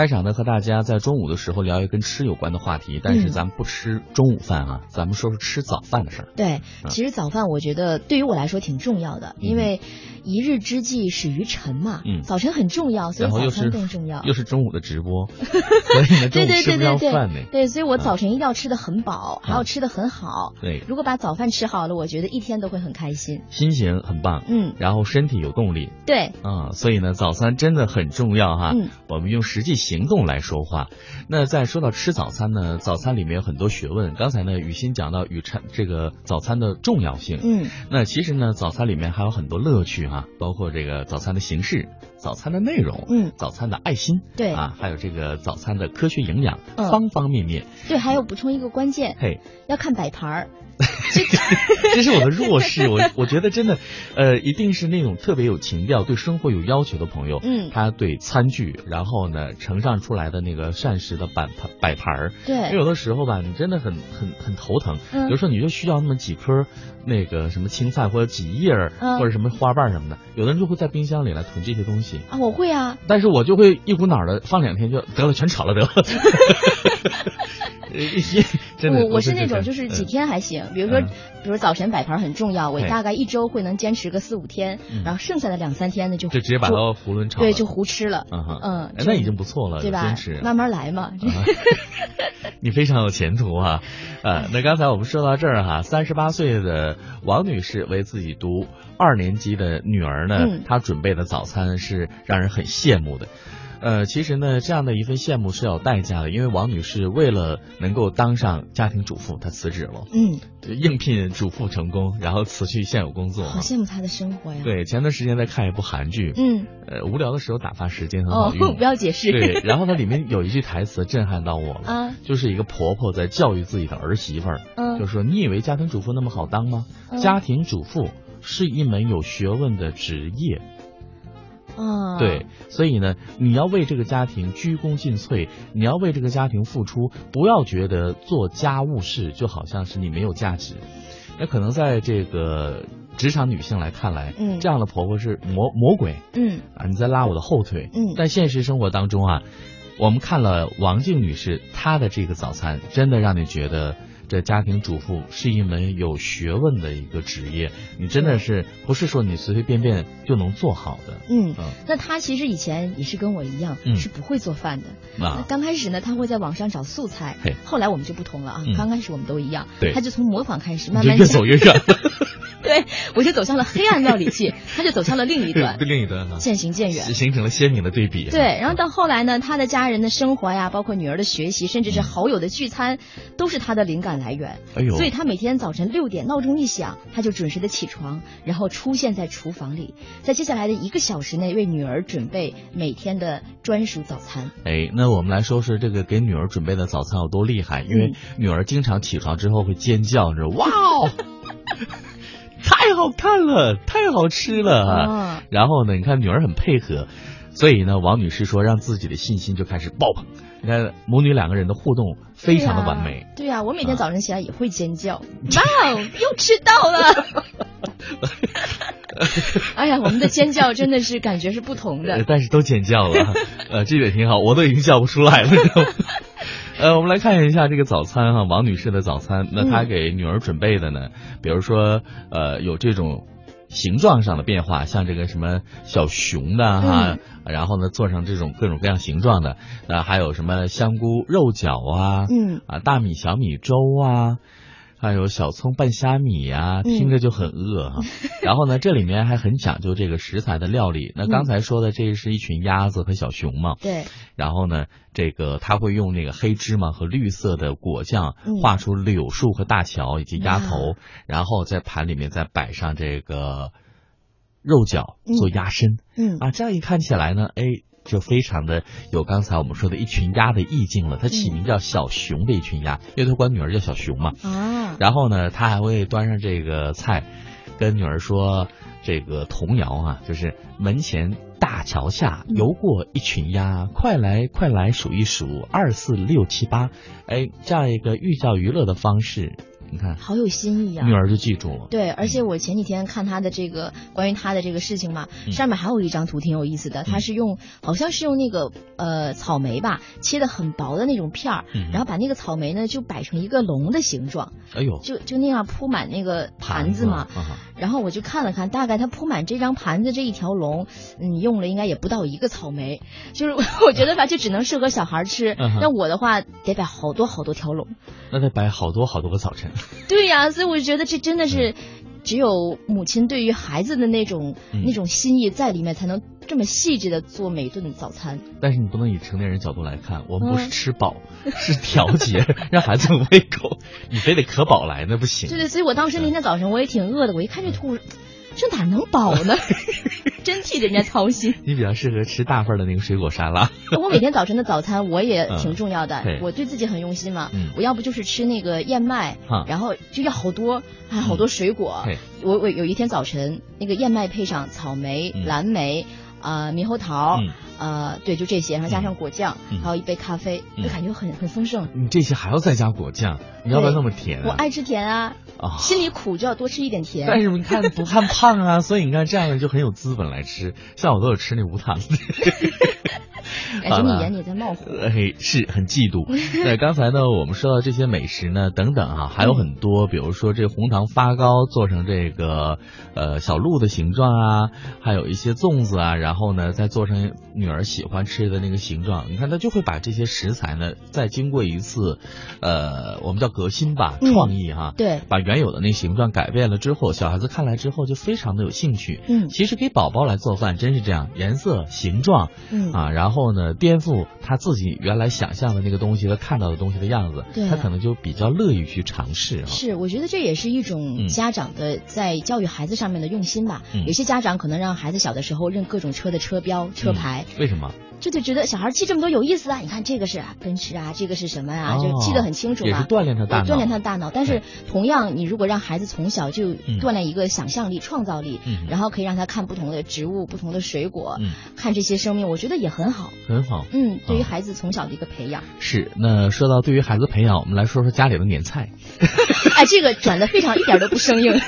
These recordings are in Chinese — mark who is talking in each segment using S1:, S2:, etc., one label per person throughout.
S1: 开场呢和大家在中午的时候聊一个跟吃有关的话题，但是咱们不吃中午饭啊，咱们说说吃早饭的事儿。
S2: 对，其实早饭我觉得对于我来说挺重要的，因为一日之计始于晨嘛，
S1: 嗯
S2: 早晨很重要，所以早餐更重要。
S1: 又是中午的直播，所以呢中午吃不
S2: 对对对
S1: 上饭呢。
S2: 对，所以我早晨一定要吃的很饱，还要吃的很好。
S1: 对，
S2: 如果把早饭吃好了，我觉得一天都会很开心。
S1: 心情很棒，
S2: 嗯，
S1: 然后身体有动力
S2: 对，
S1: 啊、所以呢早餐真的很重要哈。
S2: 嗯
S1: 我们用实际行动来说话。那再说到吃早餐呢，早餐里面有很多学问。刚才呢雨欣讲到雨餐这个早餐的重要性，
S2: 嗯，
S1: 那其实呢，早餐里面还有很多乐趣哈、包括这个早餐的形式、早餐的内容、
S2: 嗯
S1: 早餐的爱心，
S2: 对
S1: 啊，还有这个早餐的科学营养，
S2: 嗯
S1: 方方面面。
S2: 对，还有补充一个关键，
S1: 嘿，
S2: 要看摆盘儿。
S1: 这是我的弱势，我我觉得真的，呃，一定是那种特别有情调、对生活有要求的朋友，
S2: 嗯
S1: 他对餐具，然后呢呈上出来的那个膳食的摆盘摆盘儿，因为，有的时候吧，你真的很很很头疼。
S2: 嗯
S1: 比如说，你就需要那么几颗那个什么青菜，或者几叶儿，
S2: 嗯
S1: 或者什么花瓣什么的。有的人就会在冰箱里来囤这些东西，
S2: 啊，我会啊，
S1: 但是我就会一股脑的放两天就得了，全炒了得了。真的，
S2: 我我是那种就是几
S1: 嗯
S2: 天还行，比如说
S1: 嗯，
S2: 比如早晨摆盘很重要，我大概一周会能坚持个四五天
S1: 嗯，
S2: 然后剩下的两三天呢就
S1: 就直接把它囫囵炒。
S2: 对就胡吃了，
S1: 嗯哼，
S2: 嗯
S1: 哎那已经不错了，
S2: 对吧
S1: 坚持。？
S2: 慢慢来嘛。
S1: 啊 你非常有前途啊！呃，那刚才我们说到这儿哈，三十八岁的王女士为自己读二年级的女儿呢，
S2: 嗯
S1: 她准备的早餐是让人很羡慕的。呃，其实呢，这样的一份羡慕是有代价的，因为王女士为了能够当上家庭主妇，她辞职了，
S2: 嗯，
S1: 应聘主妇成功，然后辞去现有工作。
S2: 好羡慕她的生活呀。，
S1: 对，前段时间在看一部韩剧，
S2: 嗯，
S1: 呃，无聊的时候打发时间很
S2: 哦
S1: 好用。，
S2: 不要解释。
S1: 对，然后它里面有一句台词震撼到我了，
S2: 啊，
S1: 就是一个婆婆在教育自己的儿媳妇儿，
S2: 嗯
S1: 就说：“你以为家庭主妇那么好当吗？
S2: 嗯
S1: 家庭主妇是一门有学问的职业。
S2: 啊，
S1: 对，所以呢，你要为这个家庭鞠躬尽瘁，你要为这个家庭付出，不要觉得做家务事就好像是你没有价值。那可能在这个职场女性来看来，
S2: 嗯
S1: 这样的婆婆是魔魔鬼
S2: 嗯
S1: 啊，你在拉我的后腿。
S2: 嗯
S1: 但现实生活当中啊，我们看了王静女士她的这个早餐，真的让你觉得这家庭主妇是一门有学问的一个职业，你真的是不是说你随随便便就能做好的。
S2: 嗯
S1: 嗯，
S2: 那他其实以前也是跟我一样，
S1: 嗯
S2: 是不会做饭的。那
S1: 啊，
S2: 刚开始呢，他会在网上找素材，后来我们就不同了啊
S1: 嗯。
S2: 刚开始我们都一样，
S1: 对
S2: 他就从模仿开始，慢慢越
S1: 走越远，
S2: 对，我就走向了黑暗料理器，他就走向了另一端，
S1: 另一端啊，
S2: 渐行渐远。
S1: 形成了鲜明的对比。
S2: 对，然后到后来呢，他的家人的生活呀，包括女儿的学习，甚至是好友的聚餐，都是他的灵感来源。
S1: 哎呦，
S2: 所以他每天早晨六点闹钟一响，他就准时的起床，然后出现在厨房里，在接下来的一个小时内为女儿准备每天的专属早餐。
S1: 哎，那我们来说说这个给女儿准备的早餐有多厉害，因为
S2: 嗯
S1: 女儿经常起床之后会尖叫，你知道，哇哦，太 好看了，太好吃了啊！
S2: 啊，
S1: 然后呢，你看女儿很配合，所以呢，王女士说让自己的信心就开始爆棚。你看母女两个人的互动非常的完美。
S2: 对呀、我每天早晨起来也会尖叫，哇哦，又吃到了。哎呀，我们的尖叫真的是感觉是不同
S1: 呃
S2: 的。
S1: 但是都尖叫了，呃，这也挺好，我都已经叫不出来了。呃，我们来看一下这个早餐哈，王女士的早餐，那她
S2: 嗯
S1: 给女儿准备的呢，比如说呃有这种形状上的变化，像这个什么小熊的哈，然后呢做成这种各种各样形状的，那还有什么香菇肉饺啊，
S2: 嗯
S1: 啊大米小米粥啊。还有小葱拌虾米呀、
S2: 嗯。
S1: 听着就很饿哈、然后呢，这里面还很讲究这个食材的料理。那刚才说的这是一群鸭子和小熊嘛，
S2: 对，
S1: 然后呢，这个他会用那个黑芝麻和绿色的果酱
S2: 嗯。
S1: 画出柳树和大桥以及鸭头，
S2: 哇
S1: 然后在盘里面再摆上这个肉饺
S2: 嗯。
S1: 做鸭身、
S2: 嗯。
S1: 啊，这样一看起来呢，哎。就非常的有刚才我们说的一群鸭的意境了。它起名叫小熊的一群鸭，因为他管女儿叫小熊嘛。
S2: 啊，
S1: 然后呢，他还会端上这个菜，跟女儿说这个童谣啊，就是门前大桥下
S2: 嗯
S1: 游过一群鸭，快来快来数一数，二四六七八，哎，这样一个寓教于乐的方式。你看，
S2: 好有新意啊！
S1: 女儿就记住了。
S2: 对，而且我前几天看他的这个关于他的这个事情嘛，
S1: 嗯
S2: 上面还有一张图挺有意思的，他是用好像是用那个呃草莓吧，切的很薄的那种片儿，
S1: 嗯
S2: 然后把那个草莓呢就摆成一个龙的形状，
S1: 哎呦，
S2: 就就那样铺满那个盘子嘛。
S1: 啊
S2: 然后我就看了看，大概他铺满这张盘子这一条龙，嗯，用了应该也不到一个草莓，就是 我觉得吧，就只能适合小孩吃。那我的话得摆好多好多条龙。
S1: 那得摆好多好多个早晨。
S2: 对呀、所以我就觉得这真的是只有母亲对于孩子的那种、
S1: 嗯
S2: 那种心意在里面，才能这么细致的做每顿早餐。
S1: 但是你不能以成年人角度来看，我们不是
S2: 嗯
S1: 吃饱，是调节，让孩子有胃口。你非得可饱来，那不行。
S2: 对对，所以我当时那天早上我也挺饿的，我一看这图，这哪能饱呢？真替人家操心。
S1: 你比较适合吃大份的那个水果沙拉。
S2: 我每天早晨的早餐我也挺重要的，我对自己很用心嘛。
S1: 嗯
S2: 我要不就是吃那个燕麦，
S1: 哈
S2: 然后就要好多，还有好多水果。
S1: 对
S2: 我我有一天早晨，那个燕麦配上草莓、
S1: 嗯
S2: 蓝莓。啊、猕猴桃，
S1: 嗯
S2: 呃，对，就这些，然后加上果酱，
S1: 嗯
S2: 还有一杯咖啡，
S1: 嗯
S2: 就感觉很很丰盛。
S1: 你这些还要再加果酱，你要不
S2: 要
S1: 那么甜、啊？
S2: 我爱吃甜啊，
S1: 啊。
S2: 心里苦就要多吃一点甜。
S1: 但是你看不看胖啊，所以你看这样的就很有资本来吃。像我都有吃那无糖的。
S2: 感觉你眼里在冒火。
S1: 哎，是很嫉妒。那刚才呢，我们说到这些美食呢，等等啊，还有很多，比如说这红糖发糕做成这个呃小鹿的形状啊，还有一些粽子啊，然后呢再做成女儿喜欢吃的那个形状。你看，他就会把这些食材呢，再经过一次呃，我们叫革新吧，
S2: 嗯
S1: 创意哈、
S2: 对，
S1: 把原有的那形状改变了之后，小孩子看来之后就非常的有兴趣。
S2: 嗯
S1: 其实给宝宝来做饭真是这样，颜色、形状
S2: 嗯
S1: 啊，然后呢，颠覆他自己原来想象的那个东西和看到的东西的样子，
S2: 对
S1: 他可能就比较乐于去尝试啊。
S2: 是，我觉得这也是一
S1: 嗯
S2: 种家长的在教育孩子上面的用心吧。
S1: 嗯
S2: 有些家长可能让孩子小的时候认各种车的车标、车牌，
S1: 为什么？
S2: 就得觉得小孩记这么多有意思啊！你看这个是啊奔驰啊，这个是什么啊，
S1: 哦
S2: 就记得很清楚嘛。
S1: 也是锻炼他大脑，
S2: 锻炼他的大脑，但是同样，你如果让孩子从小就
S1: 嗯
S2: 锻炼一个想象力、创造力，
S1: 嗯
S2: 然后可以让他看不同的植物、不同的水果，
S1: 嗯，
S2: 看这些生命，我觉得也很好。
S1: 很好。
S2: 嗯，对于
S1: 哦
S2: 孩子从小的一个培养，
S1: 是，那说到对于孩子培养，我们来说说家里的年菜。
S2: 哎，这个转的非常一点都不生硬。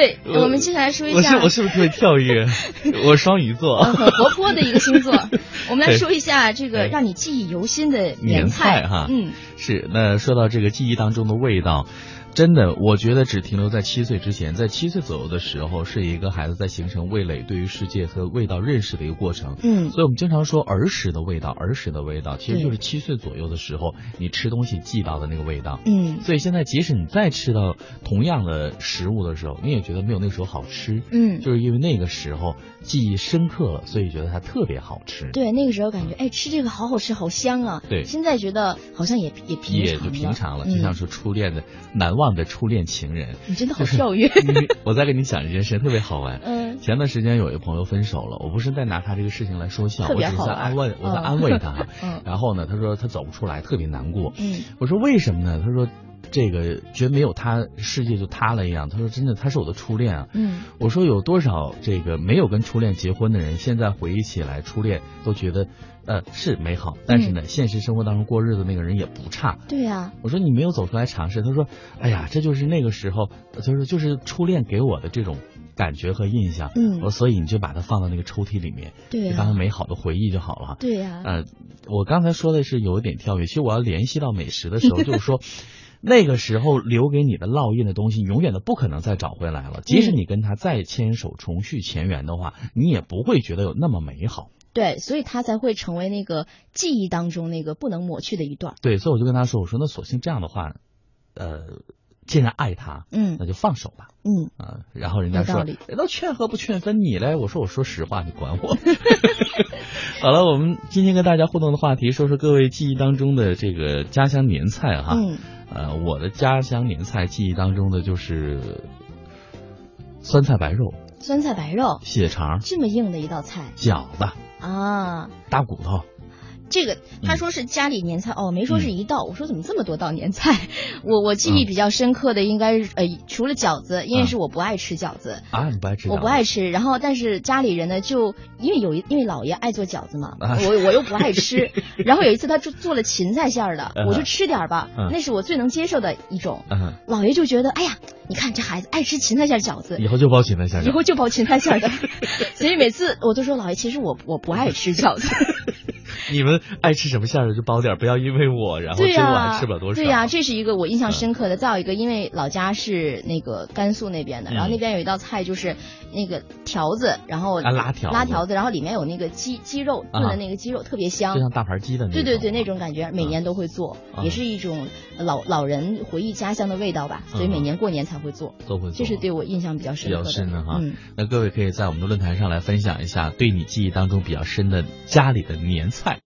S2: 对，
S1: 我
S2: 我们接下来说一
S1: 我是
S2: 下
S1: 我是不是特别跳跃？我双鱼座。
S2: 呃很活泼的一个星座。我们来说一下这个
S1: 哎
S2: 让你记忆犹新的
S1: 年
S2: 菜
S1: 菜哈
S2: 嗯，
S1: 是，那说到这个记忆当中的味道，真的，我觉得只停留在七岁之前，在七岁左右的时候，是一个孩子在形成味蕾对于世界和味道认识的一个过程。
S2: 嗯
S1: 所以我们经常说儿时的味道，儿时的味道，其实就是七岁左右的时候你吃东西记到的那个味道。
S2: 嗯
S1: 所以现在，即使你再吃到同样的食物的时候，你也觉得没有那时候好吃，
S2: 嗯，
S1: 就是因为那个时候记忆深刻了，所以觉得它特别好吃。
S2: 对，那个时候感觉哎吃这个好好吃，好香啊。
S1: 对
S2: 现在觉得好像也也平常
S1: 也就平常了，就像
S2: 嗯
S1: 是初恋的难忘的初恋情人。
S2: 你真的好
S1: 就是
S2: 跳跃。
S1: 我再跟你讲一件事，特别好玩。
S2: 嗯
S1: 前段时间有一个朋友分手了，我不是在拿他这个事情来说笑，我只是在安慰，我在
S2: 嗯
S1: 安慰他。
S2: 嗯
S1: 然后呢，他说他走不出来，特别难过。
S2: 嗯
S1: 我说为什么呢？他说这个觉得没有他世界就塌了一样。他说真的，他是我的初恋啊。
S2: 嗯
S1: 我说有多少这个没有跟初恋结婚的人，现在回忆起来初恋都觉得，呃是美好，但是呢，现实生活当中过日子那个人也不差。
S2: 对呀、
S1: 我说你没有走出来尝试，他说，哎呀，这就是那个时候，就是就是初恋给我的这种感觉和印象。
S2: 嗯
S1: 我说所以你就把它放到那个抽屉里面，
S2: 对
S1: 当成美好的回忆就好了。
S2: 对呀、
S1: 呃，我刚才说的是有一点跳跃，其实我要联系到美食的时候，就是说。那个时候留给你的烙印的东西，永远都不可能再找回来了。即使你跟他再牵手、重续前缘的话，你也不会觉得有那么美好。
S2: 对，所以他才会成为那个记忆当中那个不能抹去的一段。
S1: 对，所以我就跟他说：“我说那索性这样的话，呃，既然爱他，
S2: 嗯
S1: 那就放手吧。
S2: 嗯，
S1: 啊，然后人家说人都劝和不劝分你嘞。我说我说实话，你管我。好了，我们今天跟大家互动的话题，说说各位记忆当中的这个家乡年菜哈。
S2: 嗯
S1: 呃，我的家乡年菜记忆当中的就是酸菜白肉、
S2: 酸菜白肉。
S1: 血肠、
S2: 这么硬的一道菜。
S1: 饺子、
S2: 啊，
S1: 大骨头。
S2: 这个他说是家里年菜哦，没说是一道。我说怎么这么多道年菜？我我记忆比较深刻的应该是呃，除了饺子，因为是我不爱吃饺子
S1: 啊，你不爱吃？
S2: 我不爱吃。然后但是家里人呢，就因为有一因为姥爷爱做饺子嘛，我我又不爱吃。然后有一次他做做了芹菜馅儿的，我就吃点吧，那是我最能接受的一种。姥爷就觉得哎呀，你看这孩子爱吃芹菜馅饺子，
S1: 以后就包芹菜馅
S2: 以后就包芹菜馅的。所以每次我都说姥爷，其实我我不爱吃饺子。
S1: 你们爱吃什么馅的就包点，不要因为我然后只有我吃不了多少。
S2: 对呀，这是一个我印象深刻的。再有一个，因为老家是那个甘肃那边的，然后那边有一道菜就是那个条子，然后
S1: 拉条
S2: 拉条子，然后里面有那个鸡鸡肉炖的那个鸡肉特别香，
S1: 就像大盘鸡的那
S2: 种。对对对，那种感觉每年都会做，也是一种老老人回忆家乡的味道吧。所以每年过年才会做，
S1: 都会做。
S2: 这是对我印象比较深
S1: 刻的哈。那各位可以在我们的论坛上来分享一下对你记忆当中比较深的家里的年菜。